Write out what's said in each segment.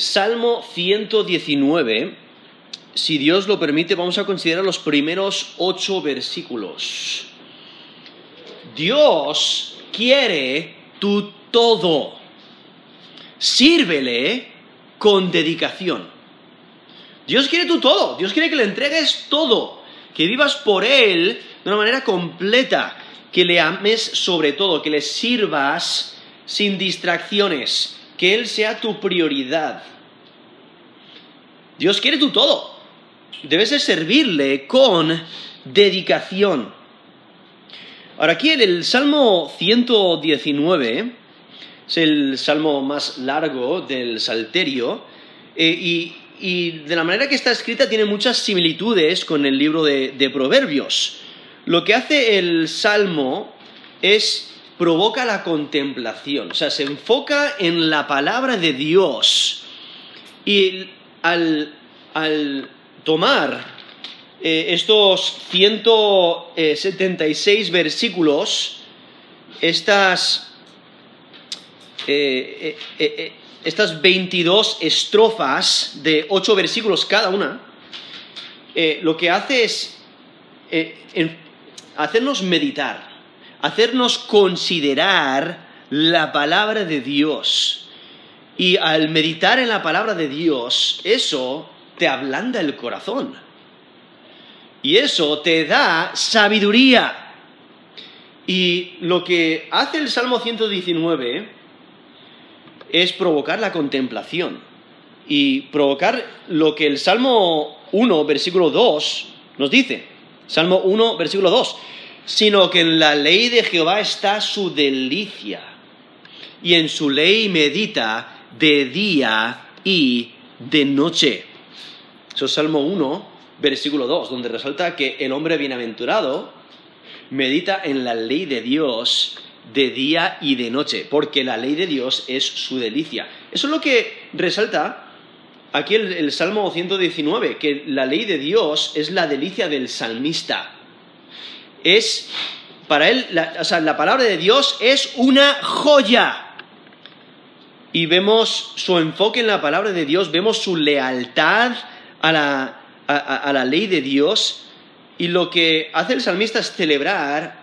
Salmo 119, si Dios lo permite, vamos a considerar los primeros ocho versículos. Dios quiere tu todo. Sírvele con dedicación. Dios quiere tu todo. Dios quiere que le entregues todo. Que vivas por Él de una manera completa. Que le ames sobre todo. Que le sirvas sin distracciones. Que Él sea tu prioridad. Dios quiere tu todo. Debes de servirle con dedicación. Ahora aquí en el Salmo 119 es el salmo más largo del Salterio eh, y, de la manera que está escrita tiene muchas similitudes con el libro de Proverbios. Lo que hace el salmo es provoca la contemplación, o sea, se enfoca en la palabra de Dios. Y al, tomar eh, estos 176 versículos, estas, eh, eh, estas 22 estrofas de 8 versículos cada una, lo que hace es hacernos meditar, hacernos considerar la palabra de Dios. Y al meditar en la palabra de Dios, eso te ablanda el corazón. Y eso te da sabiduría. Y lo que hace el Salmo 119 es provocar la contemplación. Y provocar lo que el Salmo 1, versículo 2 nos dice. Salmo 1, versículo 2. Sino que en la ley de Jehová está su delicia. Y en su ley medita de día y de noche. Eso es Salmo 1, versículo 2, donde resalta que el hombre bienaventurado medita en la ley de Dios de día y de noche, porque la ley de Dios es su delicia. Eso es lo que resalta aquí el, Salmo 119, que la ley de Dios es la delicia del salmista. Es, para él, o sea, la palabra de Dios es una joya y vemos su enfoque en la palabra de Dios, vemos su lealtad a la, ley de Dios y lo que hace el salmista es celebrar,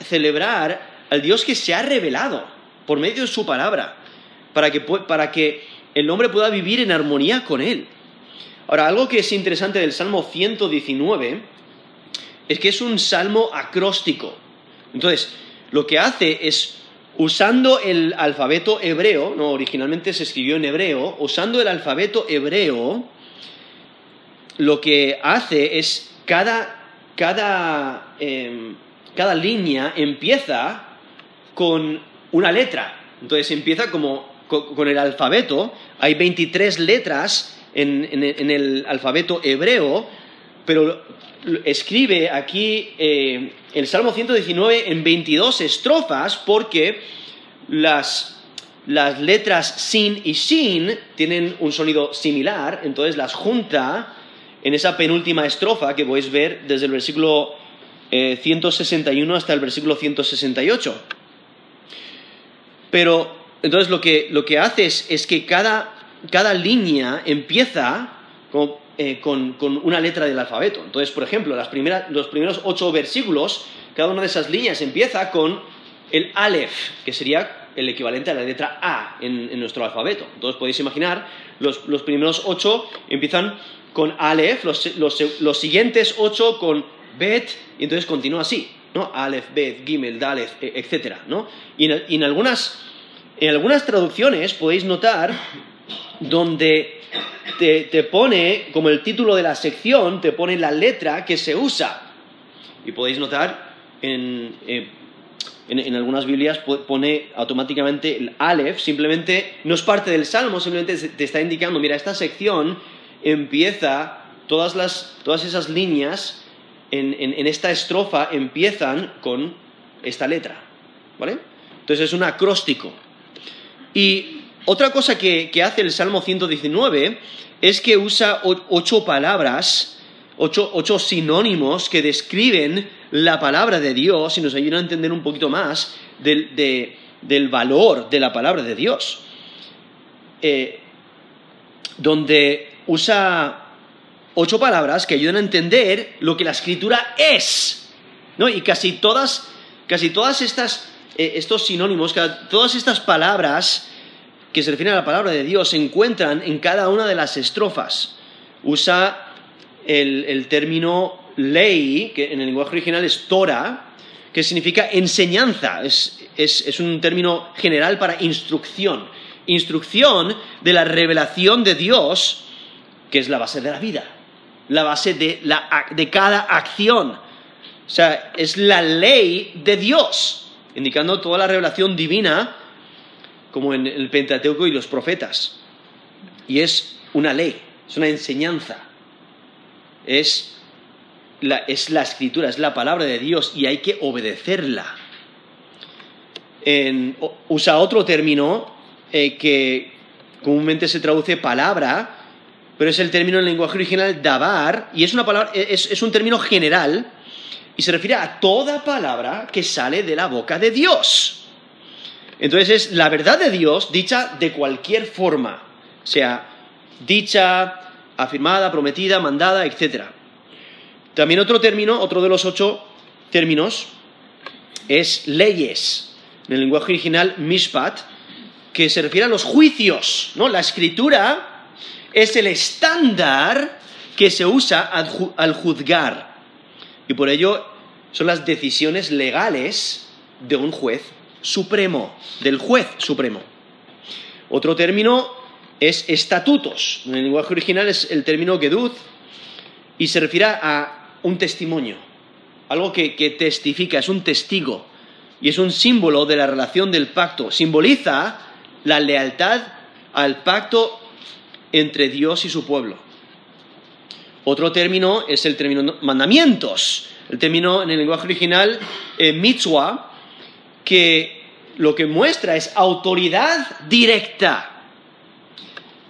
celebrar al Dios que se ha revelado por medio de su palabra, para que, para que el hombre pueda vivir en armonía con él. Ahora, algo que es interesante del Salmo 119 es que es un salmo acróstico. Entonces, lo que hace es usando el alfabeto hebreo, no, originalmente se escribió en hebreo, usando el alfabeto hebreo, lo que hace es cada, cada, em, cada línea empieza con una letra. Entonces empieza como con, el alfabeto, hay 23 letras en, en, el alfabeto hebreo, pero escribe aquí eh, el Salmo 119 en 22 estrofas porque las, letras sin y sin tienen un sonido similar, entonces las junta en esa penúltima estrofa que podéis ver desde el versículo 161 eh, hasta el versículo 168. Pero entonces lo que, lo que hace es, que cada, cada línea empieza como eh, con, una letra del alfabeto. Entonces, por ejemplo, los primeros ocho versículos, cada una de esas líneas empieza con el Aleph, que sería el equivalente a la letra A en, nuestro alfabeto. Entonces podéis imaginar, los, primeros ocho empiezan con Aleph, los, siguientes ocho con Bet, y entonces continúa así, ¿no? Aleph, Bet, Gimel, Daleth, e, etc. ¿no? Y, en, algunas, en algunas traducciones podéis notar donde te, pone, como el título de la sección, te pone la letra que se usa. Y podéis notar en, eh, algunas Biblias pone automáticamente el Aleph, simplemente no es parte del Salmo, simplemente te está indicando, mira, esta sección empieza, todas, las, todas esas líneas en, en, esta estrofa empiezan con esta letra, ¿vale? Entonces es un acróstico. Y otra cosa que, hace el Salmo 119 es que usa ocho palabras, ocho, sinónimos que describen la palabra de Dios y nos ayudan a entender un poquito más del, valor de la palabra de Dios. Eh, donde usa ocho palabras que ayudan a entender lo que la escritura es. ¿no? Y casi todas, casi todas estas, eh, estos sinónimos, todas estas palabras que se refieren a la palabra de Dios se encuentran en cada una de las estrofas. Usa el, término ley, que en el lenguaje original es Torah, que significa enseñanza, es, un término general para instrucción. Instrucción de la revelación de Dios, que es la base de la vida, la base de cada acción. O sea, es la ley de Dios, indicando toda la revelación divina, como en el Pentateuco y los profetas. Y es una ley, es una enseñanza es la, escritura, es la palabra de Dios y hay que obedecerla. usa otro término eh, que comúnmente se traduce palabra, pero es el término en lenguaje original dabar, y es, una palabra, es, es un término general y se refiere a toda palabra que sale de la boca de Dios. Entonces es la verdad de Dios dicha de cualquier forma, sea dicha, afirmada, prometida, mandada, etc. También otro término, otro de los ocho términos, es leyes. En el lenguaje original, mishpat, que se refiere a los juicios. ¿no? La escritura es el estándar que se usa al juzgar. Y por ello son las decisiones legales de un juez supremo, del juez supremo. Otro término es estatutos. En el lenguaje original es el término gedud y se refiere a un testimonio, algo que, testifica, es un testigo y es un símbolo de la relación del pacto. Simboliza la lealtad al pacto entre Dios y su pueblo. Otro término es el término mandamientos. El término en el lenguaje original, eh, mitzvah, que lo que muestra es autoridad directa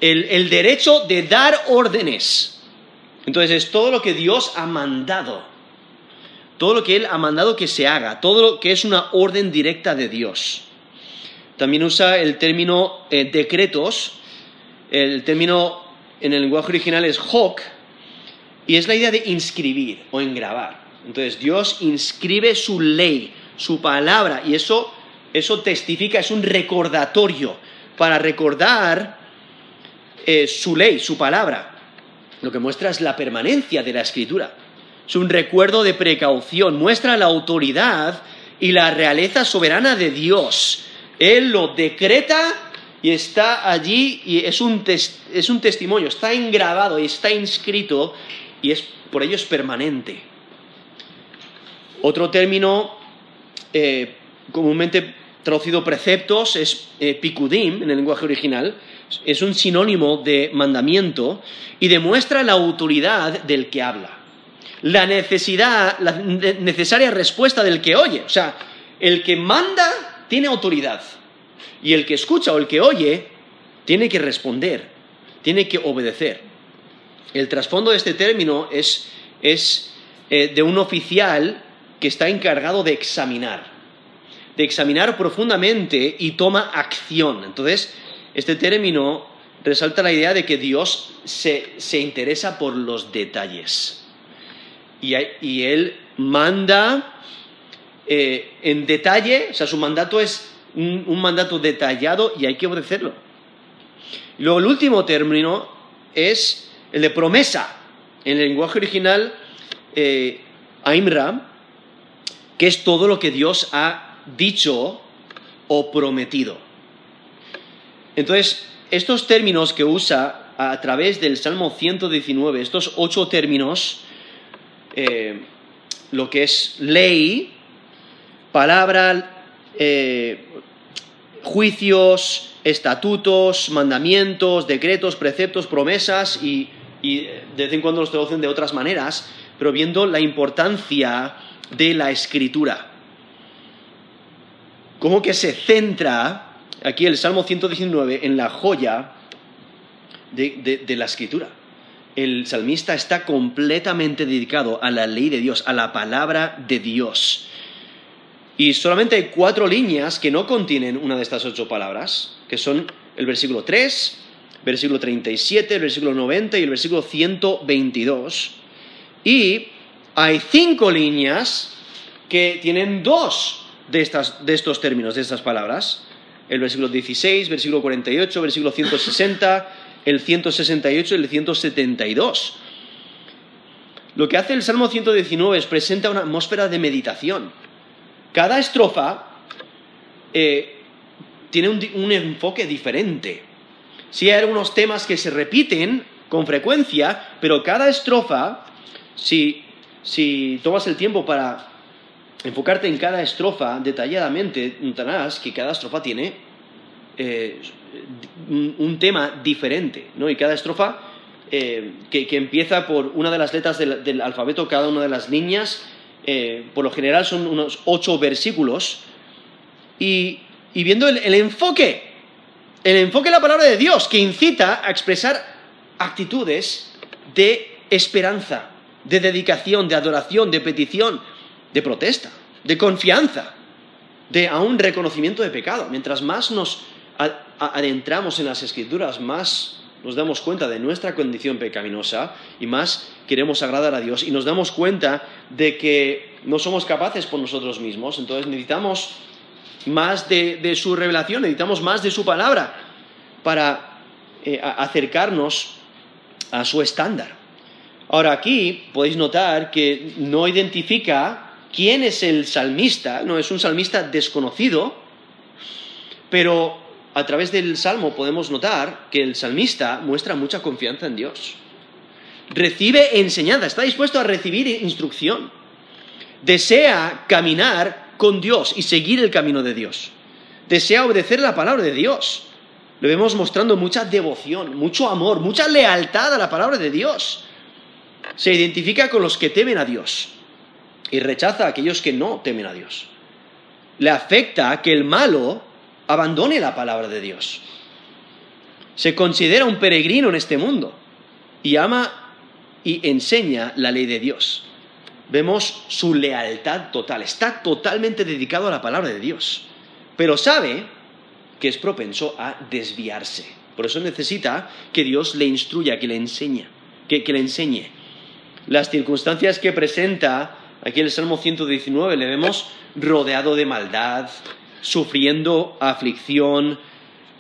el, derecho de dar órdenes. Entonces es todo lo que Dios ha mandado, todo lo que Él ha mandado que se haga, todo lo que es una orden directa de Dios. También usa el término eh, decretos, el término en el lenguaje original es hok, y es la idea de inscribir o engrabar. Entonces Dios inscribe su ley, su palabra, y eso, eso testifica, es un recordatorio para recordar eh, su ley, su palabra. Lo que muestra es la permanencia de la escritura. Es un recuerdo de precaución, muestra la autoridad y la realeza soberana de Dios. Él lo decreta y está allí y es un, testimonio, está engravado y está inscrito y es, por ello es permanente. Otro término eh, comúnmente traducido preceptos es eh, picudim en el lenguaje original, es un sinónimo de mandamiento y demuestra la autoridad del que habla. La necesidad, la necesaria respuesta del que oye. O sea, el que manda tiene autoridad. Y el que escucha o el que oye tiene que responder, tiene que obedecer. El trasfondo de este término es, eh, de un oficial que está encargado de examinar, de examinar profundamente y toma acción. Entonces, este término resalta la idea de que Dios se, interesa por los detalles. Y, Él manda eh, en detalle, o sea, su mandato es un, mandato detallado y hay que obedecerlo. luego el último término es el de promesa. En el lenguaje original, eh, Aimra, que es todo lo que Dios ha dicho o prometido. Entonces, estos términos que usa a través del Salmo 119, estos ocho términos, eh, lo que es ley, palabra, eh, juicios, estatutos, mandamientos, decretos, preceptos, promesas y, y, de vez en cuando los traducen de otras maneras, pero viendo la importancia de la escritura. Cómo que se centra aquí el Salmo 119 en la joya de, la escritura. El salmista está completamente dedicado a la ley de Dios, a la palabra de Dios. Y solamente hay cuatro líneas que no contienen una de estas ocho palabras, que son el versículo 3, versículo 37, el versículo 90 y el versículo 122. Y hay cinco líneas que tienen dos de, estas, de estos términos, de estas palabras. El versículo 16, versículo 48, versículo 160, el 168 y el 172. Lo que hace el Salmo 119 es presenta una atmósfera de meditación. Cada estrofa eh, tiene un, enfoque diferente. Sí hay algunos temas que se repiten con frecuencia, pero cada estrofa, si, si tomas el tiempo para enfocarte en cada estrofa detalladamente, notarás que cada estrofa tiene eh, un, tema diferente, ¿no? Y cada estrofa eh, que, empieza por una de las letras del, alfabeto, cada una de las líneas, eh, por lo general son unos ocho versículos, y, viendo el, enfoque, el enfoque de la palabra de Dios, que incita a expresar actitudes de esperanza, de dedicación, de adoración, de petición, de protesta, de confianza, de aún reconocimiento de pecado. Mientras más nos adentramos en las escrituras, más nos damos cuenta de nuestra condición pecaminosa y más queremos agradar a Dios y nos damos cuenta de que no somos capaces por nosotros mismos, entonces necesitamos más de, su revelación, necesitamos más de su palabra para eh, acercarnos a su estándar. Ahora aquí podéis notar que no identifica quién es el salmista, no es un salmista desconocido, pero a través del Salmo podemos notar que el salmista muestra mucha confianza en Dios. Recibe enseñanza, está dispuesto a recibir instrucción. Desea caminar con Dios y seguir el camino de Dios. Desea obedecer la palabra de Dios. Lo vemos mostrando mucha devoción, mucho amor, mucha lealtad a la palabra de Dios. Se identifica con los que temen a Dios y rechaza a aquellos que no temen a Dios. Le afecta que el malo abandone la palabra de Dios. Se considera un peregrino en este mundo y ama y enseña la ley de Dios. Vemos su lealtad total, está totalmente dedicado a la palabra de Dios, pero sabe que es propenso a desviarse. Por eso necesita que Dios le instruya, que le enseñe, que, le enseñe. Las circunstancias que presenta aquí en el Salmo 119 le vemos rodeado de maldad, sufriendo aflicción,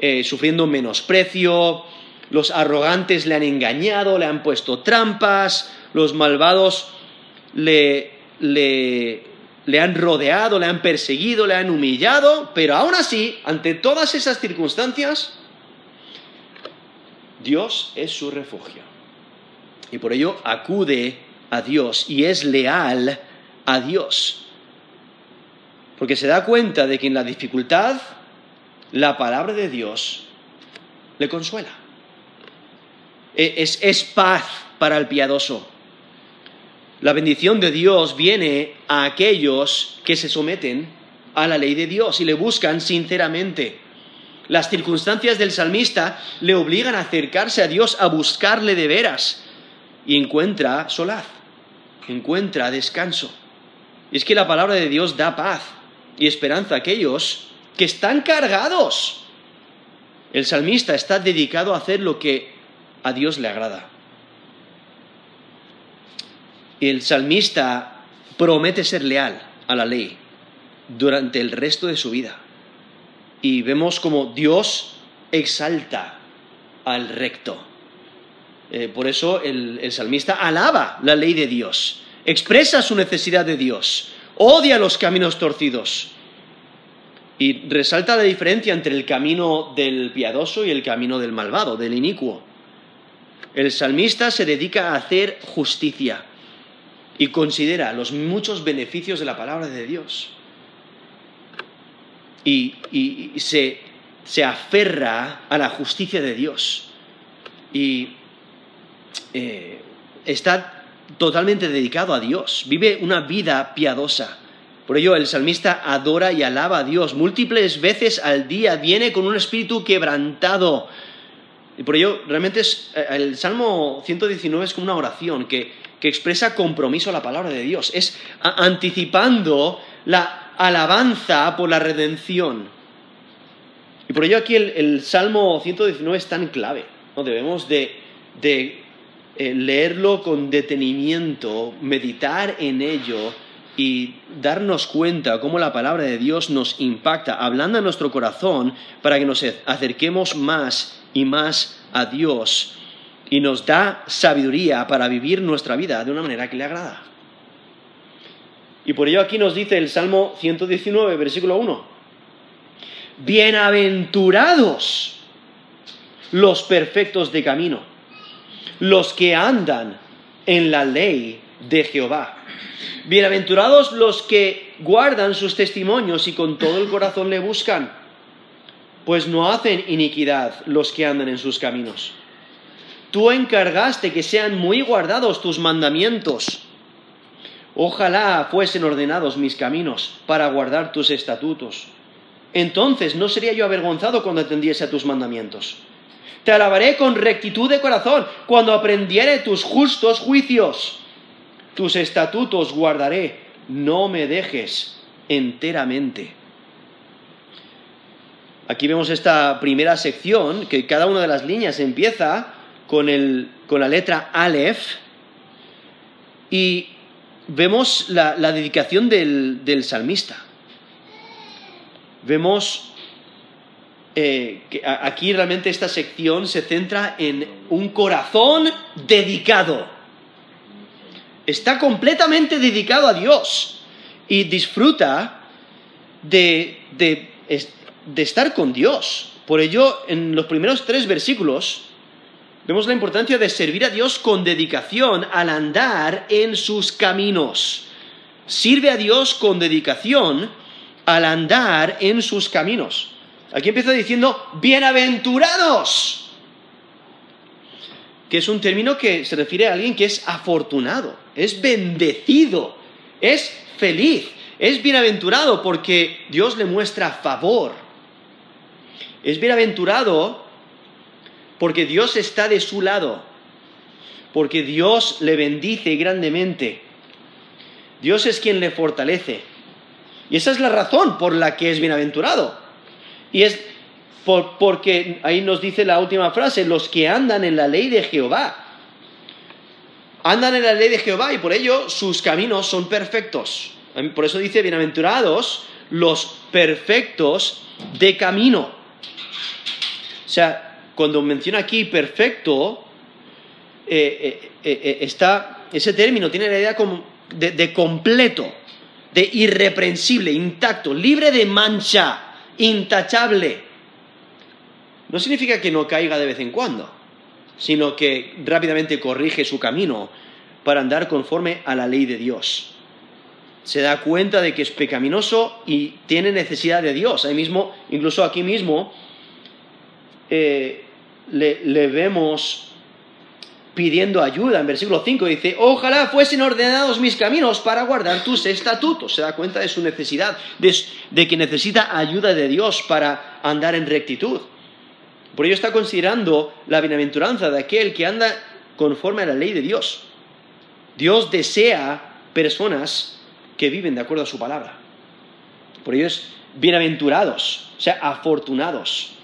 eh, sufriendo menosprecio, los arrogantes le han engañado, le han puesto trampas, los malvados le, le han rodeado, le han perseguido, le han humillado, pero aún así, ante todas esas circunstancias, Dios es su refugio. Y por ello acude a Dios y es leal a Dios porque se da cuenta de que en la dificultad la palabra de Dios le consuela. E, es, paz para el piadoso. La bendición de Dios viene a aquellos que se someten a la ley de Dios y le buscan sinceramente. Las circunstancias del salmista le obligan a acercarse a Dios, a buscarle de veras, y encuentra solaz, encuentra descanso. Y es que la palabra de Dios da paz, y esperanza a aquellos que están cargados. El salmista está dedicado a hacer lo que a Dios le agrada. El salmista promete ser leal a la ley durante el resto de su vida. Y vemos como Dios exalta al recto. Eh, por eso el salmista alaba la ley de Dios, expresa su necesidad de Dios, odia los caminos torcidos. Y resalta la diferencia entre el camino del piadoso y el camino del malvado, del inicuo. El salmista se dedica a hacer justicia y considera los muchos beneficios de la palabra de Dios. Y, se, aferra a la justicia de Dios. Y eh, está totalmente dedicado a Dios, vive una vida piadosa. Por ello el salmista adora y alaba a Dios múltiples veces al día, viene con un espíritu quebrantado. Y por ello realmente eh, el Salmo 119 es como una oración que, expresa compromiso a la palabra de Dios, es anticipando la alabanza por la redención. Y por ello aquí el, el Salmo 119 es tan clave, ¿no? Debemos de, de eh, leerlo con detenimiento, meditar en ello y darnos cuenta cómo la palabra de Dios nos impacta, hablando en nuestro corazón para que nos acerquemos más y más a Dios y nos da sabiduría para vivir nuestra vida de una manera que le agrada. Y por ello aquí nos dice el Salmo 119, versículo 1, bienaventurados los perfectos de camino, los que andan en la ley de Jehová. Bienaventurados los que guardan sus testimonios y con todo el corazón le buscan, pues no hacen iniquidad los que andan en sus caminos. Tú encargaste que sean muy guardados tus mandamientos. Ojalá fuesen ordenados mis caminos para guardar tus estatutos. Entonces no sería yo avergonzado cuando atendiese a tus mandamientos. Te alabaré con rectitud de corazón cuando aprendiere tus justos juicios tus estatutos guardaré, no me dejes enteramente. Aquí vemos esta primera sección, que cada una de las líneas empieza con, la letra Aleph, y vemos la, dedicación del, salmista. Vemos eh, aquí realmente esta sección se centra en un corazón dedicado está completamente dedicado a Dios y disfruta de, estar con Dios. Por ello, en los primeros tres versículos, vemos la importancia de servir a Dios con dedicación al andar en sus caminos. Sirve a Dios con dedicación al andar en sus caminos. Aquí empieza diciendo, bienaventurados que es un término que se refiere a alguien que es afortunado, es bendecido, es feliz, es bienaventurado porque Dios le muestra favor. Es bienaventurado porque Dios está de su lado, porque Dios le bendice grandemente. Dios es quien le fortalece. Y esa es la razón por la que es bienaventurado. Y es porque ahí nos dice la última frase, los que andan en la ley de Jehová. Andan en la ley de Jehová y por ello sus caminos son perfectos. Por eso dice, bienaventurados los perfectos de camino. O sea, cuando menciona aquí perfecto, eh, eh, eh, está, ese término tiene la idea de completo, de irreprensible, intacto, libre de mancha, intachable no significa que no caiga de vez en cuando, sino que rápidamente corrige su camino para andar conforme a la ley de Dios. Se da cuenta de que es pecaminoso y tiene necesidad de Dios. Ahí mismo, incluso aquí mismo, eh, le, le vemos pidiendo ayuda. En versículo 5 dice, ojalá fuesen ordenados mis caminos para guardar tus estatutos. Se da cuenta de su necesidad, de, que necesita ayuda de Dios para andar en rectitud. Por ello está considerando la bienaventuranza de aquel que anda conforme a la ley de Dios. Dios desea personas que viven de acuerdo a su palabra. Por ello es bienaventurados, o sea, afortunados.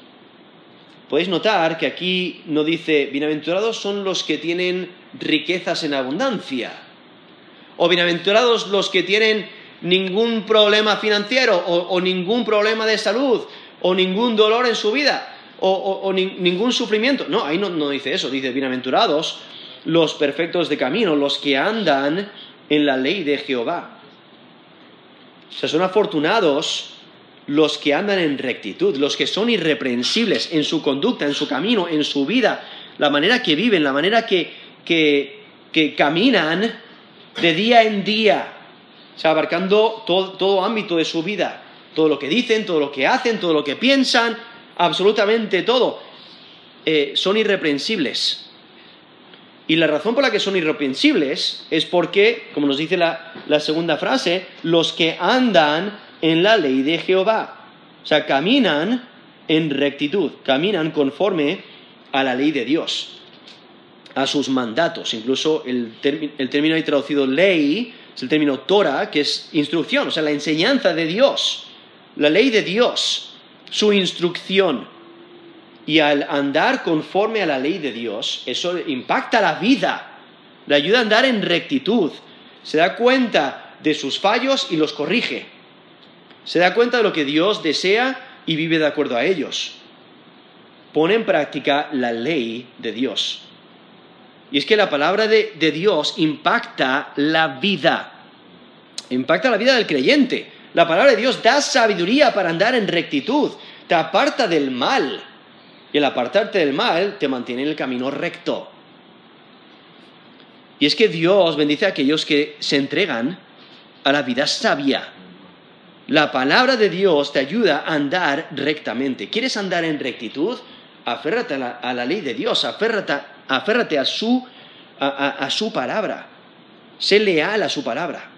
Podéis notar que aquí no dice bienaventurados son los que tienen riquezas en abundancia, o bienaventurados los que tienen ningún problema financiero, o, ningún problema de salud, o ningún dolor en su vida o, ningún sufrimiento. No, ahí no, no dice eso, dice bienaventurados los perfectos de camino, los que andan en la ley de Jehová. O sea, son afortunados los que andan en rectitud, los que son irreprensibles en su conducta, en su camino, en su vida, la manera que viven, la manera que, que, que caminan de día en día, abarcando todo, todo ámbito de su vida, todo lo que dicen, todo lo que hacen, todo lo que piensan, absolutamente todo, eh, son irreprensibles. Y la razón por la que son irreprensibles es porque, como nos dice la, la segunda frase, los que andan en la ley de Jehová. O sea, caminan en rectitud, caminan conforme a la ley de Dios, a sus mandatos. Incluso el, el término ahí traducido ley es el término Torah, que es instrucción, o sea, la enseñanza de Dios, la ley de Dios su instrucción. Y al andar conforme a la ley de Dios, eso impacta la vida, le ayuda a andar en rectitud, se da cuenta de sus fallos y los corrige, se da cuenta de lo que Dios desea y vive de acuerdo a ellos. Pone en práctica la ley de Dios. Y es que la palabra de, Dios impacta la vida, impacta la vida del creyente. La palabra de Dios da sabiduría para andar en rectitud, te aparta del mal. Y el apartarte del mal te mantiene en el camino recto. Y es que Dios bendice a aquellos que se entregan a la vida sabia. La palabra de Dios te ayuda a andar rectamente. ¿Quieres andar en rectitud? Aférrate a la, ley de Dios, aférrate, a, su, a, su palabra. Sé leal a su palabra.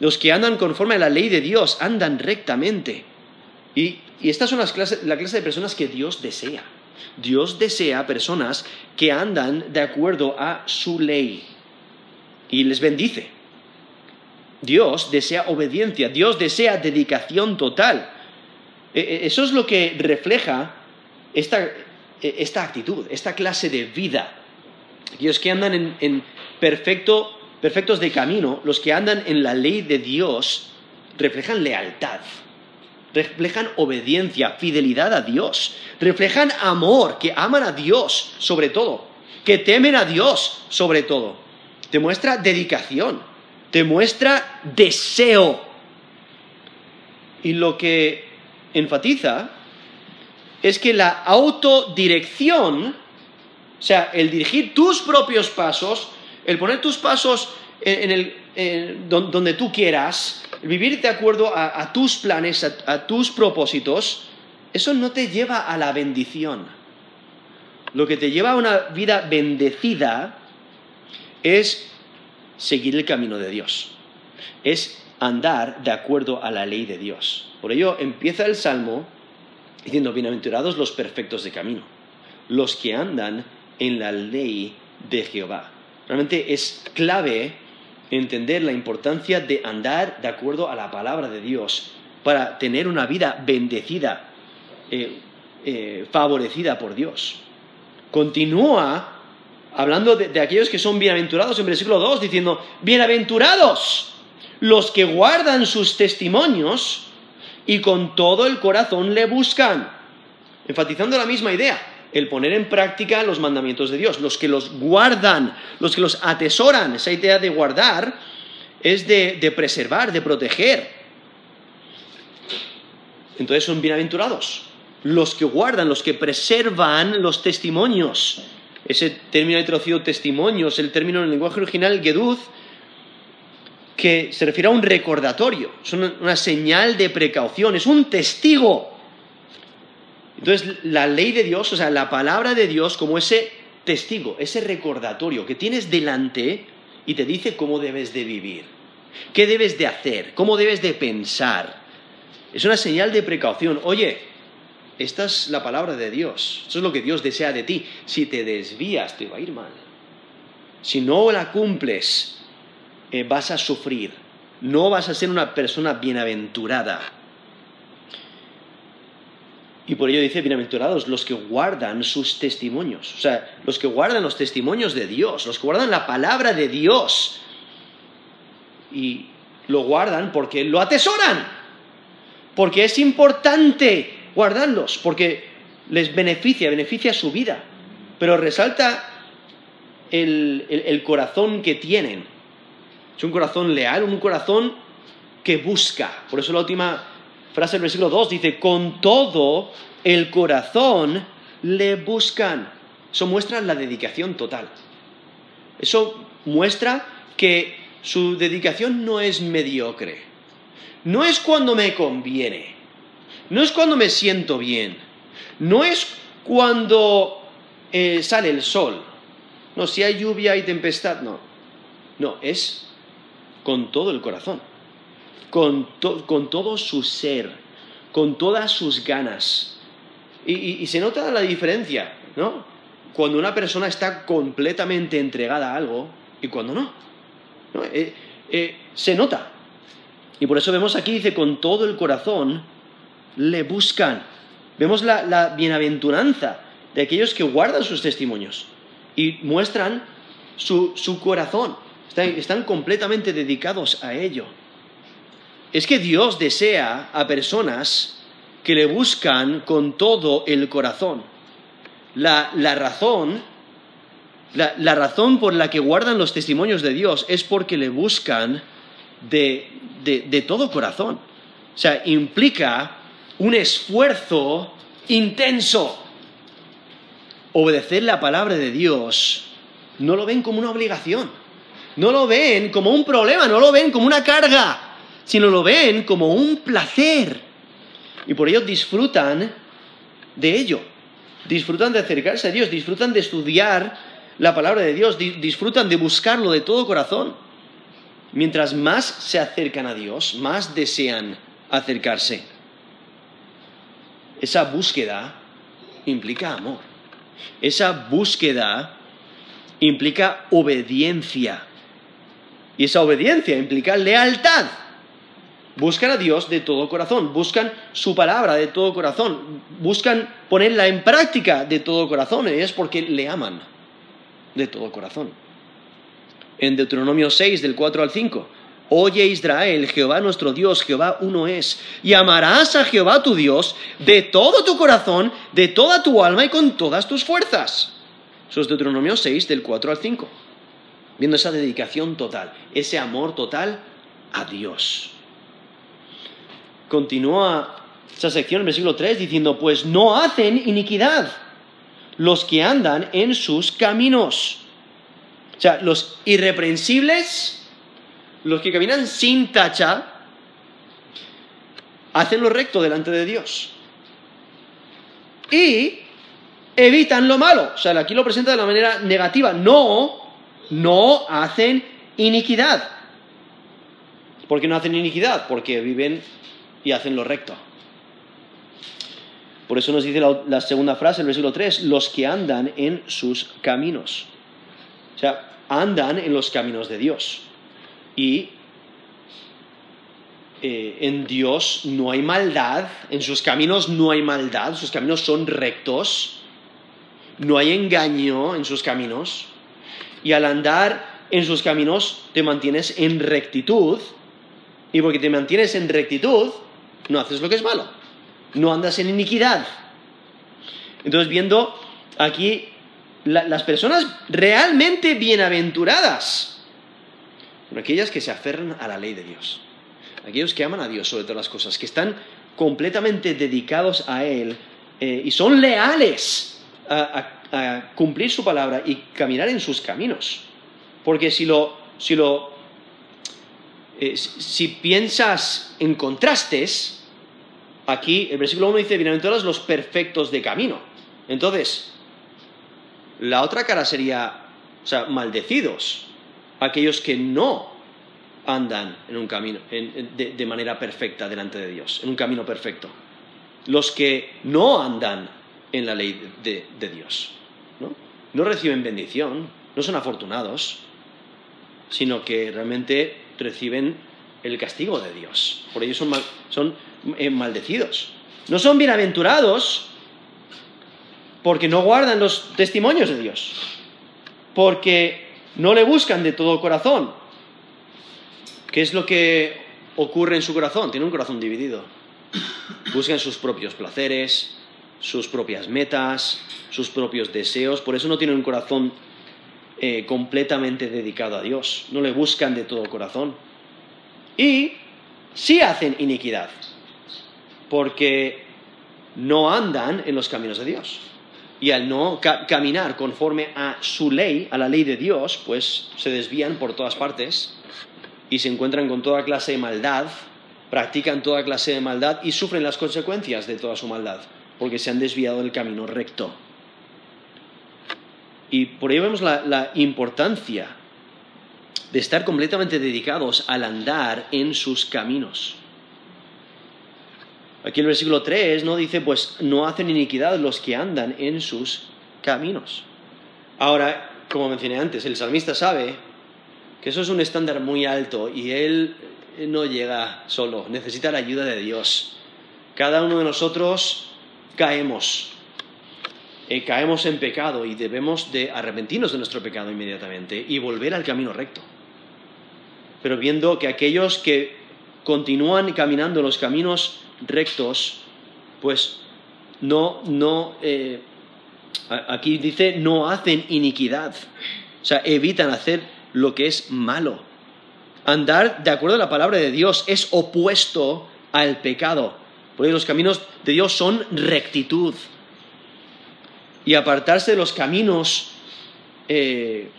Los que andan conforme a la ley de Dios andan rectamente. Y, estas son las la clase de personas que Dios desea. Dios desea personas que andan de acuerdo a su ley y les bendice. Dios desea obediencia, Dios desea dedicación total. E, e, eso es lo que refleja esta, e, esta actitud, esta clase de vida. Aquellos que andan en, perfecto, perfectos de camino, los que andan en la ley de Dios, reflejan lealtad, reflejan obediencia, fidelidad a Dios, reflejan amor, que aman a Dios sobre todo, que temen a Dios sobre todo. Demuestra dedicación te muestra deseo. Y lo que enfatiza es que la autodirección, o sea, el dirigir tus propios pasos, el poner tus pasos en, el, donde tú quieras, vivir de acuerdo a, tus planes, a tus propósitos, eso no te lleva a la bendición. Lo que te lleva a una vida bendecida es seguir el camino de Dios. Es andar de acuerdo a la ley de Dios. Por ello empieza el Salmo diciendo, bienaventurados los perfectos de camino, los que andan en la ley de Jehová. Realmente es clave entender la importancia de andar de acuerdo a la palabra de Dios para tener una vida bendecida, eh, eh, favorecida por Dios. Continúa hablando de, aquellos que son bienaventurados en versículo 2, diciendo, bienaventurados los que guardan sus testimonios y con todo el corazón le buscan, enfatizando la misma idea, el poner en práctica los mandamientos de Dios, los que los guardan, los que los atesoran, esa idea de guardar es de, de preservar, de proteger. Entonces son bienaventurados los que guardan, los que preservan los testimonios ese término ha traducido testimonios, el término en el lenguaje original, geduz, que se refiere a un recordatorio, es una, señal de precaución, es un testigo. Entonces, la ley de Dios, o sea, la palabra de Dios como ese testigo, ese recordatorio que tienes delante y te dice cómo debes de vivir, qué debes de hacer, cómo debes de pensar. Es una señal de precaución. Oye, esta es la palabra de Dios. Eso es lo que Dios desea de ti. Si te desvías, te va a ir mal. Si no la cumples, eh, vas a sufrir. No vas a ser una persona bienaventurada. Y por ello dice, bienaventurados los que guardan sus testimonios. O sea, los que guardan los testimonios de Dios, los que guardan la palabra de Dios. Y lo guardan porque lo atesoran. Porque es importante guardarlos, porque les beneficia, beneficia su vida. Pero resalta el, corazón que tienen. Es un corazón leal, un corazón que busca. Por eso la última frase del versículo 2 dice, con todo el corazón le buscan. Eso muestra la dedicación total. Eso muestra que su dedicación no es mediocre. No es cuando me conviene. No es cuando me siento bien. No es cuando eh, sale el sol. No, si hay lluvia y tempestad, no. No, es con todo el corazón, con, todo su ser, con todas sus ganas. Y, se nota la diferencia, ¿no? Cuando una persona está completamente entregada a algo y cuando no. Eh, eh, se nota. Y por eso vemos aquí, dice, con todo el corazón le buscan. Vemos la, bienaventuranza de aquellos que guardan sus testimonios y muestran su, su corazón. Están, están completamente dedicados a ello. Es que Dios desea a personas que le buscan con todo el corazón. La, la razón, la, la, razón por la que guardan los testimonios de Dios es porque le buscan de, de, de todo corazón. O sea, implica un esfuerzo intenso. Obedecer la palabra de Dios no lo ven como una obligación, no lo ven como un problema, no lo ven como una carga, sino lo ven como un placer. Y por ello disfrutan de ello, disfrutan de acercarse a Dios, disfrutan de estudiar la palabra de Dios, disfrutan de buscarlo de todo corazón. Mientras más se acercan a Dios, más desean acercarse. Esa búsqueda implica amor. Esa búsqueda implica obediencia. Y esa obediencia implica lealtad. Buscan a Dios de todo corazón, buscan su palabra de todo corazón, buscan ponerla en práctica de todo corazón, es porque le aman de todo corazón. En Deuteronomio 6, del 4 al 5, Oye Israel, Jehová nuestro Dios, Jehová uno es, y amarás a Jehová tu Dios de todo tu corazón, de toda tu alma y con todas tus fuerzas. Eso es Deuteronomio 6, del 4 al 5. Viendo esa dedicación total, ese amor total a Dios. Continúa esa sección, el versículo 3, diciendo, pues no hacen iniquidad los que andan en sus caminos. O sea, los irreprensibles, los que caminan sin tacha, hacen lo recto delante de Dios. Y evitan lo malo. O sea, aquí lo presenta de la manera negativa. No, no hacen iniquidad. ¿Por qué no hacen iniquidad? Porque viven y hacen lo recto. Por eso nos dice la, segunda frase, el versículo 3, los que andan en sus caminos. O sea, andan en los caminos de Dios. Y eh, en Dios no hay maldad, en sus caminos no hay maldad, sus caminos son rectos, no hay engaño en sus caminos. Y al andar en sus caminos te mantienes en rectitud. Y porque te mantienes en rectitud, no haces lo que es malo. No andas en iniquidad. Entonces, viendo aquí la, las personas realmente bienaventuradas, aquellas que se aferran a la ley de Dios. Aquellos que aman a Dios sobre todas las cosas, que están completamente dedicados a Él eh, y son leales a, cumplir su palabra y caminar en sus caminos. Porque si lo, si lo eh, si piensas en contrastes, aquí el versículo 1 dice, bienaventurados los perfectos de camino. Entonces, la otra cara sería, o sea, maldecidos, aquellos que no andan en un camino, de, manera perfecta delante de Dios, en un camino perfecto. Los que no andan en la ley de, Dios, ¿no? reciben bendición, no son afortunados, sino que realmente reciben el castigo de Dios. Por ello son, son eh, maldecidos. No son bienaventurados porque no guardan los testimonios de Dios, porque no le buscan de todo corazón. ¿Qué es lo que ocurre en su corazón? Tiene un corazón dividido. Buscan sus propios placeres, sus propias metas, sus propios deseos. Por eso no tienen un corazón eh, completamente dedicado a Dios. No le buscan de todo corazón. Y sí hacen iniquidad, porque no andan en los caminos de Dios. Y al no ca caminar conforme a su ley, a la ley de Dios, pues se desvían por todas partes y se encuentran con toda clase de maldad, practican toda clase de maldad y sufren las consecuencias de toda su maldad, porque se han desviado del camino recto. Y por ello vemos la importancia de estar completamente dedicados al andar en sus caminos. Aquí el versículo 3 no dice, pues no hacen iniquidad los que andan en sus caminos. Ahora, como mencioné antes, el salmista sabe que eso es un estándar muy alto y él no llega solo, necesita la ayuda de Dios. Cada uno de nosotros caemos eh, caemos en pecado y debemos de arrepentirnos de nuestro pecado inmediatamente y volver al camino recto. Pero viendo que aquellos que continúan caminando los caminos rectos, pues no, no, eh, aquí dice, no hacen iniquidad. O sea, evitan hacer lo que es malo. Andar de acuerdo a la palabra de Dios es opuesto al pecado. Porque los caminos de Dios son rectitud. Y apartarse de los caminos, eh,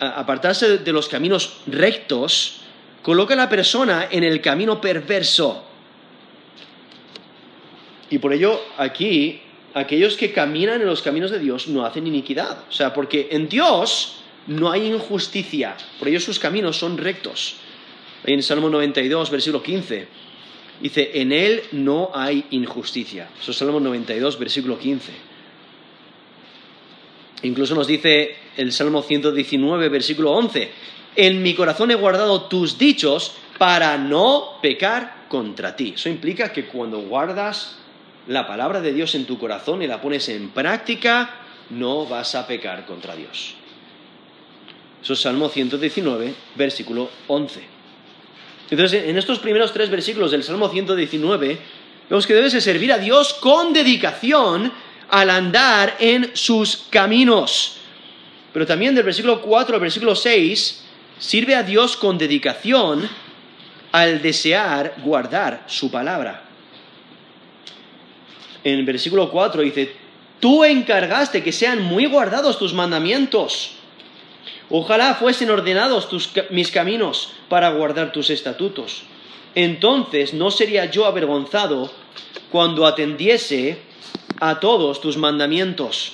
apartarse de los caminos rectos, coloca a la persona en el camino perverso. Y por ello aquí, aquellos que caminan en los caminos de Dios no hacen iniquidad. O sea, porque en Dios no hay injusticia. Por ello sus caminos son rectos. En Salmo 92, versículo 15, dice, en Él no hay injusticia. Eso es Salmo 92, versículo 15. Incluso nos dice el Salmo 119, versículo 11, en mi corazón he guardado tus dichos para no pecar contra ti. Eso implica que cuando guardas la palabra de Dios en tu corazón y la pones en práctica, no vas a pecar contra Dios. Eso es Salmo 119, versículo 11. Entonces, en estos primeros tres versículos del Salmo 119, vemos que debes de servir a Dios con dedicación al andar en sus caminos. Pero también del versículo 4 al versículo 6, sirve a Dios con dedicación al desear guardar su palabra. En el versículo 4 dice, tú encargaste que sean muy guardados tus mandamientos. Ojalá fuesen ordenados mis caminos para guardar tus estatutos. Entonces no sería yo avergonzado cuando atendiese a todos tus mandamientos.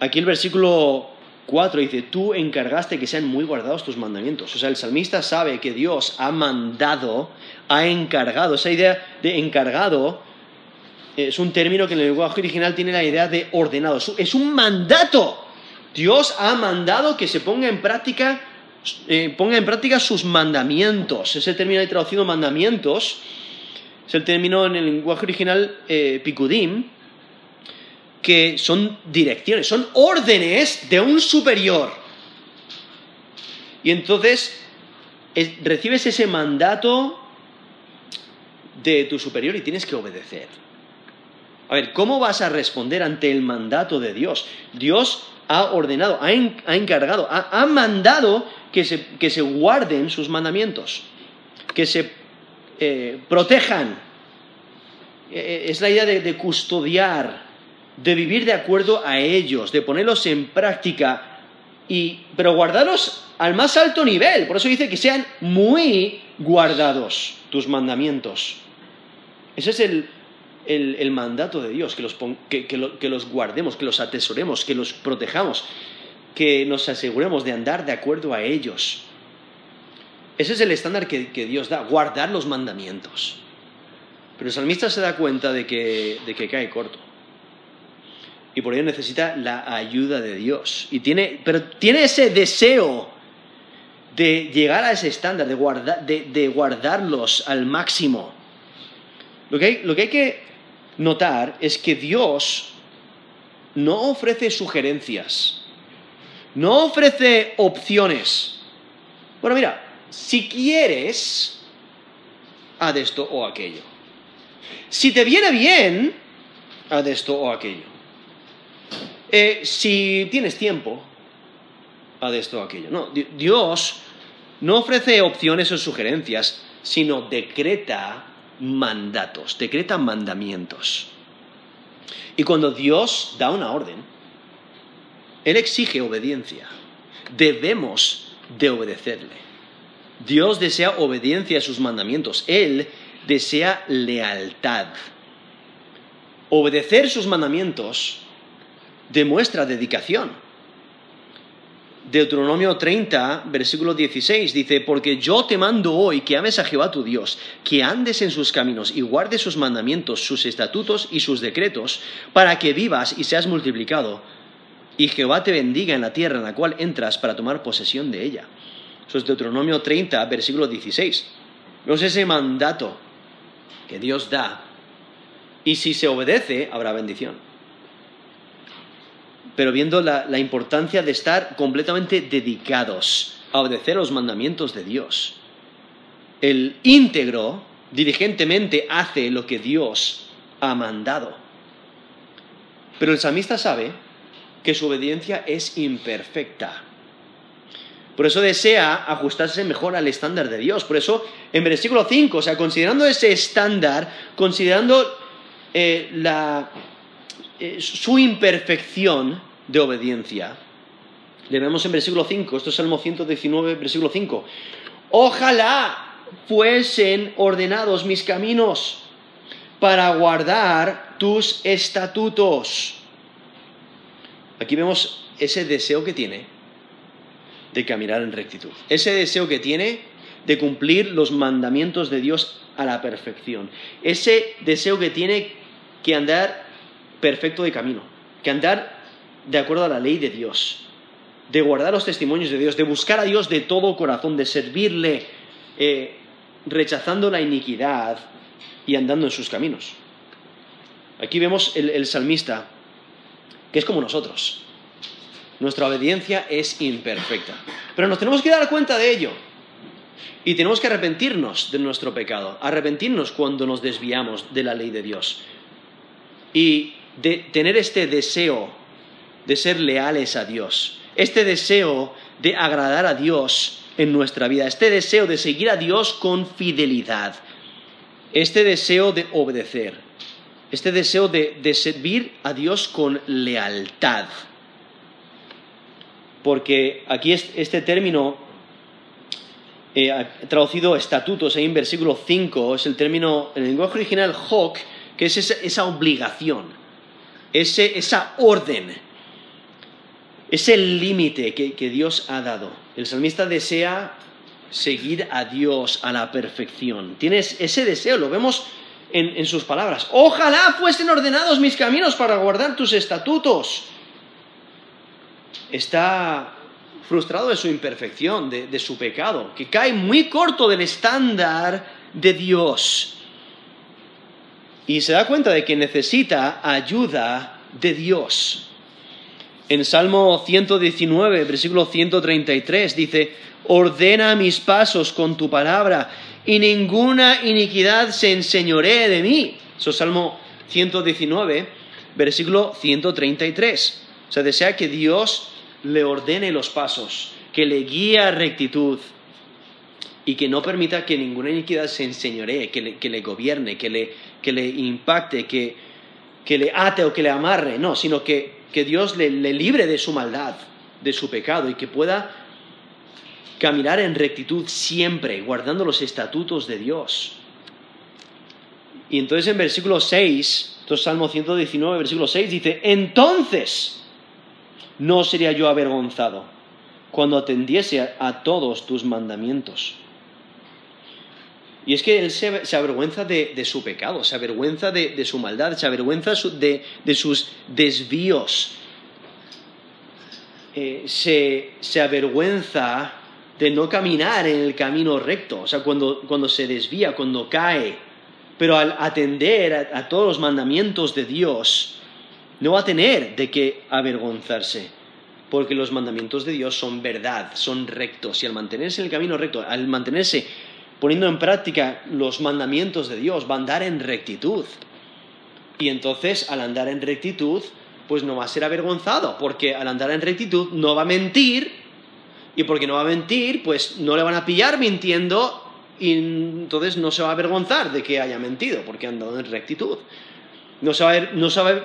Aquí el versículo 4 dice, tú encargaste que sean muy guardados tus mandamientos. O sea, el salmista sabe que Dios ha mandado, ha encargado. Esa idea de encargado es un término que en el lenguaje original tiene la idea de ordenado. Es un mandato. Dios ha mandado que se ponga en práctica, eh, ponga en práctica sus mandamientos. Ese término de traducido mandamientos es el término en el lenguaje original eh, que son direcciones, son órdenes de un superior. Y entonces recibes ese mandato de tu superior y tienes que obedecer. A ver, ¿cómo vas a responder ante el mandato de Dios? Dios ha ordenado, ha, encargado, ha, mandado que se, guarden sus mandamientos, que se eh, protejan. E, e, es la idea de custodiar de vivir de acuerdo a ellos, de ponerlos en práctica, y, pero guardarlos al más alto nivel. Por eso dice que sean muy guardados tus mandamientos. Ese es el, mandato de Dios, que los, que, los guardemos, que los atesoremos, que los protejamos, que nos aseguremos de andar de acuerdo a ellos. Ese es el estándar que, Dios da, guardar los mandamientos. Pero el salmista se da cuenta de que, de que cae corto y por ello necesita la ayuda de Dios. Y tiene, pero tiene ese deseo de llegar a ese estándar, de, de, guardarlos al máximo. Lo que, hay, lo que hay que notar es que Dios no ofrece sugerencias, no ofrece opciones. Bueno, mira, si quieres, haz esto o aquello. Si te viene bien, haz esto o aquello. Eh, si tienes tiempo, haz esto o aquello. No, Dios no ofrece opciones o sugerencias, sino decreta mandatos, decreta mandamientos. Y cuando Dios da una orden, Él exige obediencia. Debemos de obedecerle. Dios desea obediencia a sus mandamientos. Él desea lealtad. Obedecer sus mandamientos demuestra dedicación. Deuteronomio 30, versículo 16 dice, porque yo te mando hoy que ames a Jehová tu Dios, que andes en sus caminos y guardes sus mandamientos, sus estatutos y sus decretos, para que vivas y seas multiplicado, y Jehová te bendiga en la tierra en la cual entras para tomar posesión de ella. Eso es Deuteronomio 30, versículo 16. Vemos ese mandato que Dios da, y si se obedece, habrá bendición. Pero viendo la, la importancia de estar completamente dedicados a obedecer los mandamientos de Dios. El íntegro diligentemente hace lo que Dios ha mandado. Pero el salmista sabe que su obediencia es imperfecta. Por eso desea ajustarse mejor al estándar de Dios. Por eso, en versículo 5, o sea, considerando ese estándar, considerando eh, eh, su imperfección de obediencia, le vemos en versículo 5, esto es Salmo 119, versículo 5. Ojalá fuesen ordenados mis caminos para guardar tus estatutos. Aquí vemos ese deseo que tiene de caminar en rectitud, ese deseo que tiene de cumplir los mandamientos de Dios a la perfección, ese deseo que tiene que andar perfecto de camino, que andar de acuerdo a la ley de Dios, de guardar los testimonios de Dios, de buscar a Dios de todo corazón, de servirle, eh, rechazando la iniquidad y andando en sus caminos. Aquí vemos el, salmista, que es como nosotros. Nuestra obediencia es imperfecta. Pero nos tenemos que dar cuenta de ello. Y tenemos que arrepentirnos de nuestro pecado, arrepentirnos cuando nos desviamos de la ley de Dios. Y de tener este deseo de ser leales a Dios, este deseo de agradar a Dios en nuestra vida, este deseo de seguir a Dios con fidelidad, este deseo de obedecer, este deseo de, servir a Dios con lealtad. Porque aquí este término, eh, traducido estatutos, ahí en versículo 5, es el término, en el lenguaje original, hok, que es esa, obligación, esa orden, es el límite que Dios ha dado. El salmista desea seguir a Dios a la perfección. Tienes ese deseo, lo vemos en, sus palabras. Ojalá fuesen ordenados mis caminos para guardar tus estatutos. Está frustrado de su imperfección, de, de su pecado, que cae muy corto del estándar de Dios. Y se da cuenta de que necesita ayuda de Dios. En Salmo 119, versículo 133, dice, ordena mis pasos con tu palabra, y ninguna iniquidad se enseñoree de mí. Eso es Salmo 119, versículo 133. O sea, desea que Dios le ordene los pasos, que le guíe a rectitud y que no permita que ninguna iniquidad se enseñoree, que le, gobierne, que le, impacte, que, le ate o que le amarre. No, sino que, Dios le libre de su maldad, de su pecado y que pueda caminar en rectitud siempre, guardando los estatutos de Dios. Y entonces en versículo 6, entonces Salmo 119, versículo 6 dice, entonces no sería yo avergonzado cuando atendiese a, todos tus mandamientos. Y es que él se, avergüenza de, su pecado, se avergüenza de, su maldad, se avergüenza de, sus desvíos, eh, se, se avergüenza de no caminar en el camino recto, o sea, cuando, cuando se desvía, cuando cae, pero al atender a, todos los mandamientos de Dios, no va a tener de qué avergonzarse, porque los mandamientos de Dios son verdad, son rectos, y al mantenerse en el camino recto, al mantenerse poniendo en práctica los mandamientos de Dios, va a andar en rectitud. Y entonces, al andar en rectitud, pues no va a ser avergonzado, porque al andar en rectitud no va a mentir, y porque no va a mentir, pues no le van a pillar mintiendo y entonces no se va a avergonzar de que haya mentido, porque ha andado en rectitud. No se va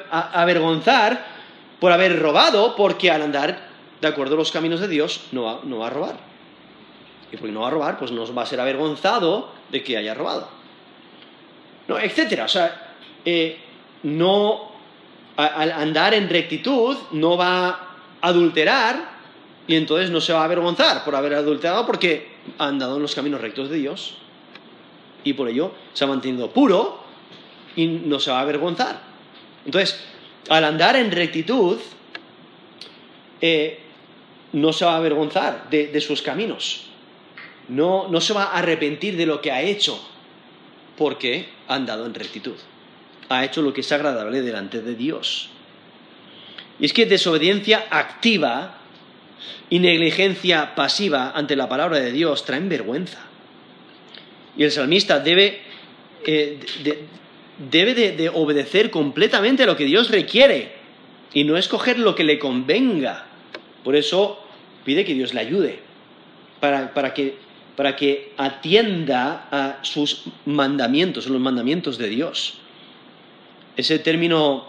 a, avergonzar por haber robado, porque al andar de acuerdo a los caminos de Dios no va, no va a robar. Y porque no va a robar, pues no va a ser avergonzado de que haya robado. No, etcétera. O sea, eh, no, al andar en rectitud no va a adulterar, y entonces no se va a avergonzar por haber adulterado porque ha andado en los caminos rectos de Dios. Y por ello se ha mantenido puro y no se va a avergonzar. Entonces, al andar en rectitud, eh, no se va a avergonzar de, sus caminos. No, no se va a arrepentir de lo que ha hecho porque ha andado en rectitud. Ha hecho lo que es agradable delante de Dios. Y es que desobediencia activa y negligencia pasiva ante la palabra de Dios traen vergüenza. Y el salmista debe, eh, de, debe de, obedecer completamente a lo que Dios requiere y no escoger lo que le convenga. Por eso pide que Dios le ayude, para, para, que, para que atienda a sus mandamientos, a los mandamientos de Dios. Ese término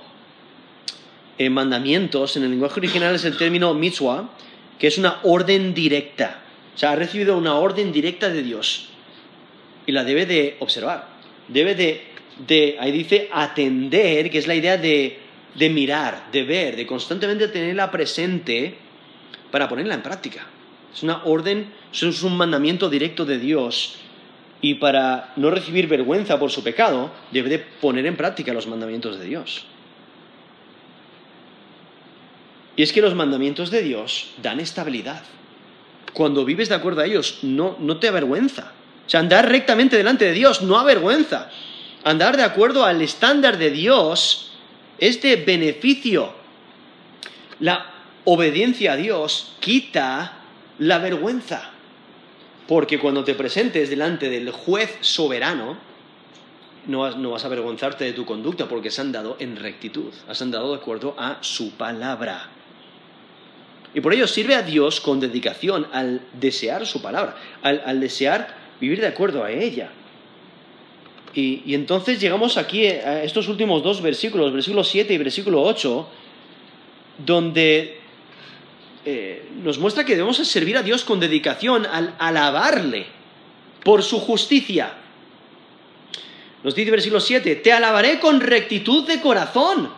eh, mandamientos en el lenguaje original es el término mitzvah, que es una orden directa. O sea, ha recibido una orden directa de Dios y la debe de observar. Debe de, ahí dice, atender, que es la idea de, de mirar, de ver, de constantemente tenerla presente para ponerla en práctica. Es una orden, es un mandamiento directo de Dios y para no recibir vergüenza por su pecado, debe de poner en práctica los mandamientos de Dios. Y es que los mandamientos de Dios dan estabilidad. Cuando vives de acuerdo a ellos, no, no te avergüenza. O sea, andar rectamente delante de Dios no avergüenza. Andar de acuerdo al estándar de Dios es de beneficio. La obediencia a Dios quita la vergüenza. Porque cuando te presentes delante del juez soberano, no vas, no vas, a avergonzarte de tu conducta porque se han dado en rectitud, has andado de acuerdo a su palabra. Y por ello sirve a Dios con dedicación al desear su palabra, al, desear vivir de acuerdo a ella. Y, entonces llegamos aquí a estos últimos dos versículos, versículo 7 y versículo 8, donde eh, nos muestra que debemos servir a Dios con dedicación al alabarle por su justicia. Nos dice versículo 7, te alabaré con rectitud de corazón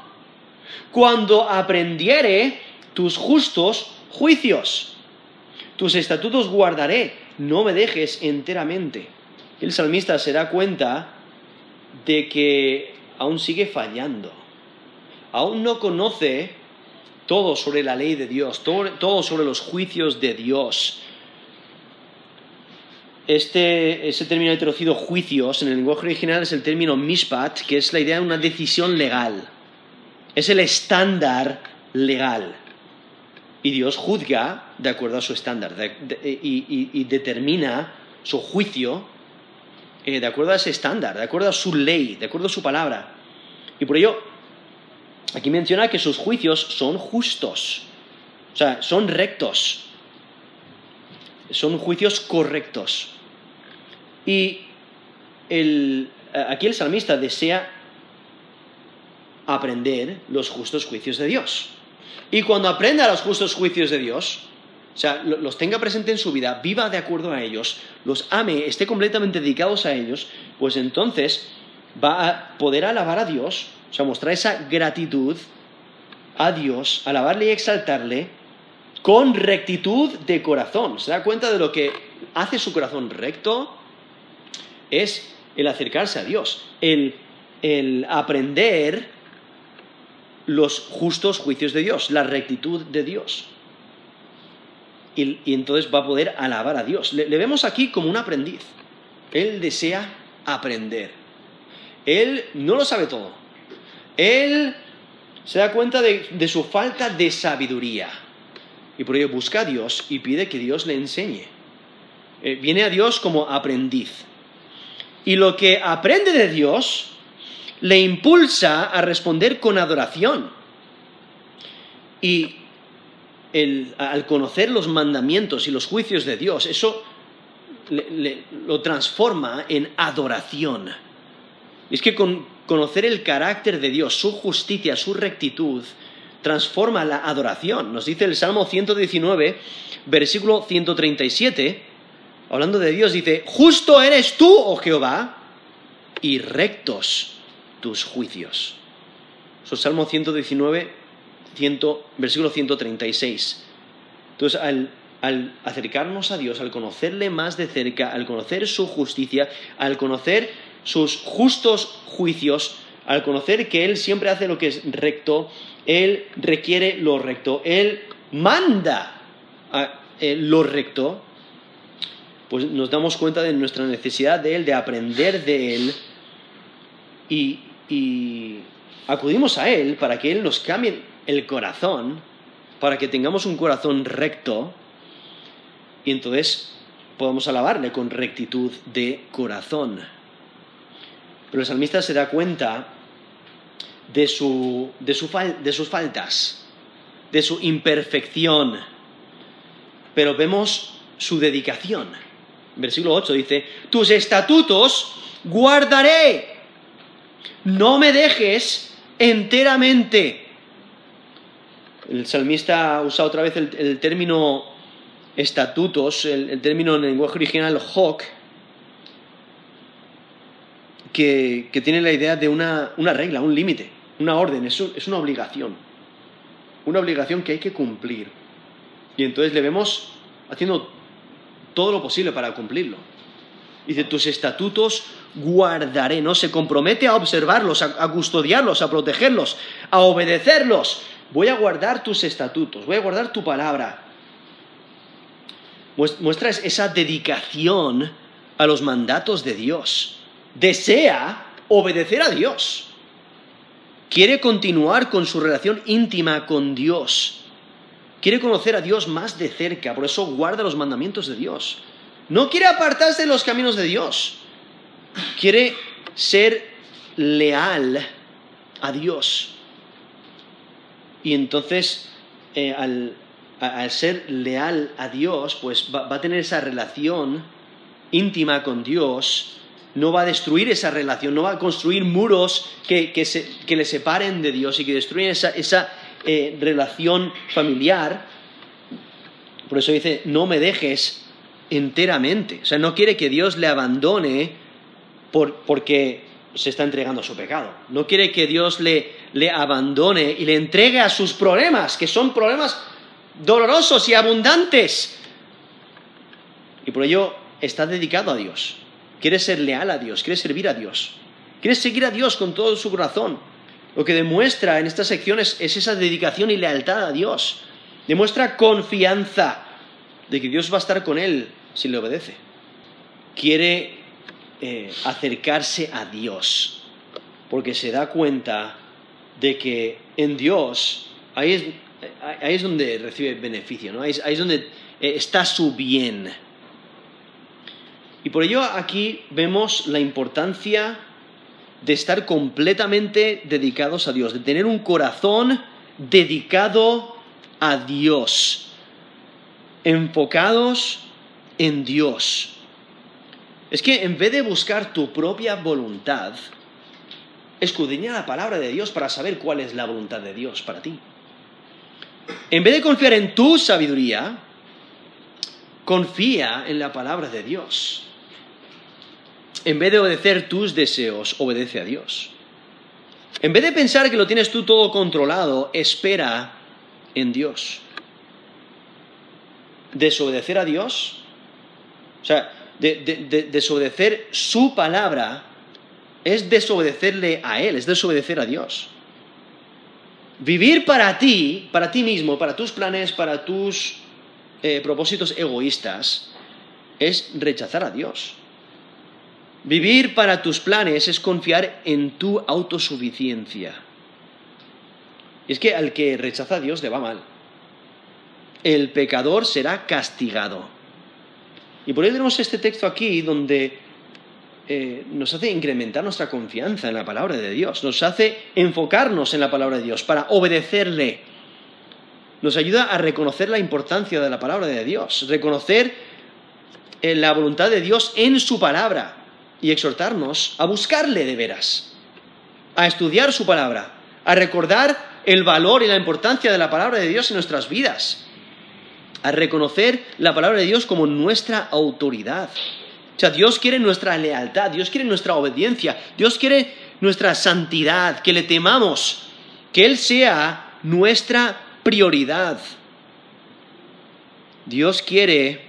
cuando aprendiere tus justos juicios. Tus estatutos guardaré, no me dejes enteramente. El salmista se da cuenta de que aún sigue fallando, aún no conoce todo sobre la ley de Dios, todo, sobre los juicios de Dios. Este, ese término traducido juicios en el lenguaje original es el término mishpat, que es la idea de una decisión legal. Es el estándar legal y Dios juzga de acuerdo a su estándar y, determina su juicio eh, de acuerdo a ese estándar, de acuerdo a su ley, de acuerdo a su palabra. Y por ello, aquí menciona que sus juicios son justos, o sea, son rectos, son juicios correctos. Y aquí el salmista desea aprender los justos juicios de Dios. Y cuando aprenda los justos juicios de Dios, o sea, los tenga presente en su vida, viva de acuerdo a ellos, los ame, esté completamente dedicados a ellos, pues entonces va a poder alabar a Dios, o sea, mostrar esa gratitud a Dios, alabarle y exaltarle con rectitud de corazón. ¿Se da cuenta de lo que hace su corazón recto? Es el acercarse a Dios, el, el aprender los justos juicios de Dios, la rectitud de Dios. Y, entonces va a poder alabar a Dios. Le, vemos aquí como un aprendiz. Él desea aprender. Él no lo sabe todo. Él se da cuenta de, su falta de sabiduría. Y por ello busca a Dios y pide que Dios le enseñe. Eh, viene a Dios como aprendiz. Y lo que aprende de Dios le impulsa a responder con adoración. Y al conocer los mandamientos y los juicios de Dios, eso lo transforma en adoración. Es que con conocer el carácter de Dios, su justicia, su rectitud, transforma la adoración. Nos dice el Salmo 119, versículo 137, hablando de Dios, dice, justo eres tú, oh Jehová, y rectos tus juicios. Eso Salmo 119, versículo 136. Entonces, al acercarnos a Dios, al conocerle más de cerca, al conocer su justicia, al conocer sus justos juicios, al conocer que Él siempre hace lo que es recto, Él requiere lo recto, Él manda eh, lo recto, pues nos damos cuenta de nuestra necesidad de Él, de aprender de Él y, y acudimos a Él para que Él nos cambie el corazón para que tengamos un corazón recto y entonces podamos alabarle con rectitud de corazón. Pero el salmista se da cuenta de, su, de, de sus faltas, de su imperfección, pero vemos su dedicación. Versículo 8 dice, tus estatutos guardaré, no me dejes enteramente. El salmista usa otra vez el, término estatutos, el, término en el lenguaje original hok, que, tiene la idea de una, regla, un límite, una orden, es, es una obligación. Una obligación que hay que cumplir. Y entonces le vemos haciendo todo lo posible para cumplirlo. Dice, tus estatutos guardaré, ¿no? Se compromete a observarlos, a, custodiarlos, a protegerlos, a obedecerlos. Voy a guardar tus estatutos, voy a guardar tu palabra. Muestra esa dedicación a los mandatos de Dios. Desea obedecer a Dios. Quiere continuar con su relación íntima con Dios. Quiere conocer a Dios más de cerca, por eso guarda los mandamientos de Dios. No quiere apartarse de los caminos de Dios. Quiere ser leal a Dios. Y entonces, eh, al, ser leal a Dios, pues va, a tener esa relación íntima con Dios, no va a destruir esa relación, no va a construir muros que, le separen de Dios y que destruyan esa, eh, relación familiar. Por eso dice, no me dejes enteramente. O sea, no quiere que Dios le abandone porque se está entregando a su pecado. No quiere que Dios le, le abandone y le entregue a sus problemas, que son problemas dolorosos y abundantes. Y por ello está dedicado a Dios. Quiere ser leal a Dios, quiere servir a Dios. Quiere seguir a Dios con todo su corazón. Lo que demuestra en estas secciones es esa dedicación y lealtad a Dios. Demuestra confianza de que Dios va a estar con él si le obedece. Quiere eh, acercarse a Dios porque se da cuenta de que en Dios ahí es, ahí es donde recibe beneficio, ¿no? ahí, es donde eh, está su bien. Y por ello aquí vemos la importancia de estar completamente dedicados a Dios, de tener un corazón dedicado a Dios, enfocados en Dios. Es que en vez de buscar tu propia voluntad, escudriña la palabra de Dios para saber cuál es la voluntad de Dios para ti. En vez de confiar en tu sabiduría, confía en la palabra de Dios. En vez de obedecer tus deseos, obedece a Dios. En vez de pensar que lo tienes tú todo controlado, espera en Dios. Desobedecer a Dios, o sea, desobedecer su palabra, es desobedecerle a Él, es desobedecer a Dios. Vivir para ti, para ti mismo, para tus planes, para tus eh, propósitos egoístas, es rechazar a Dios. Vivir para tus planes es confiar en tu autosuficiencia. Y es que al que rechaza a Dios le va mal. El pecador será castigado. Y por ello tenemos este texto aquí donde eh, nos hace incrementar nuestra confianza en la palabra de Dios, nos hace enfocarnos en la palabra de Dios para obedecerle. Nos ayuda a reconocer la importancia de la palabra de Dios, reconocer eh, la voluntad de Dios en su palabra y exhortarnos a buscarle de veras, a estudiar su palabra, a recordar el valor y la importancia de la palabra de Dios en nuestras vidas, a reconocer la palabra de Dios como nuestra autoridad. O sea, Dios quiere nuestra lealtad, Dios quiere nuestra obediencia, Dios quiere nuestra santidad, que le temamos, que Él sea nuestra prioridad. Dios quiere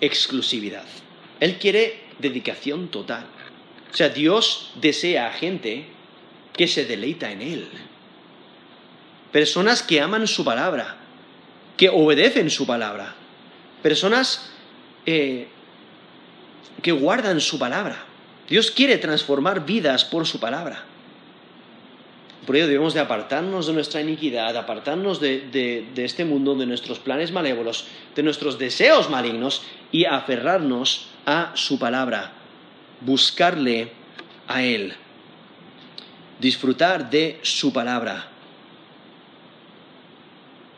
exclusividad. Él quiere dedicación total. O sea, Dios desea a gente que se deleita en Él. Personas que aman su palabra, que obedecen su palabra. Personas eh, que guardan su palabra. Dios quiere transformar vidas por su palabra. Por ello debemos de apartarnos de nuestra iniquidad, apartarnos de, de, de, este mundo, de nuestros planes malévolos, de nuestros deseos malignos y aferrarnos a su palabra, buscarle a Él, disfrutar de su palabra.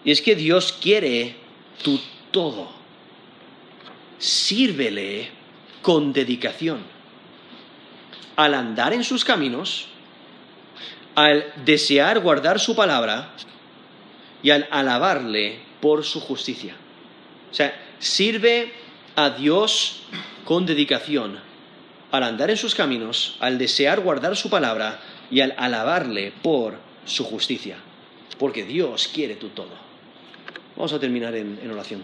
Y es que Dios quiere tu todo. Sírvele con dedicación. Al andar en sus caminos, al desear guardar su palabra y al alabarle por su justicia. O sea, sirve a Dios con dedicación, al andar en sus caminos, al desear guardar su palabra y al alabarle por su justicia, porque Dios quiere tu todo. Vamos a terminar en, en oración.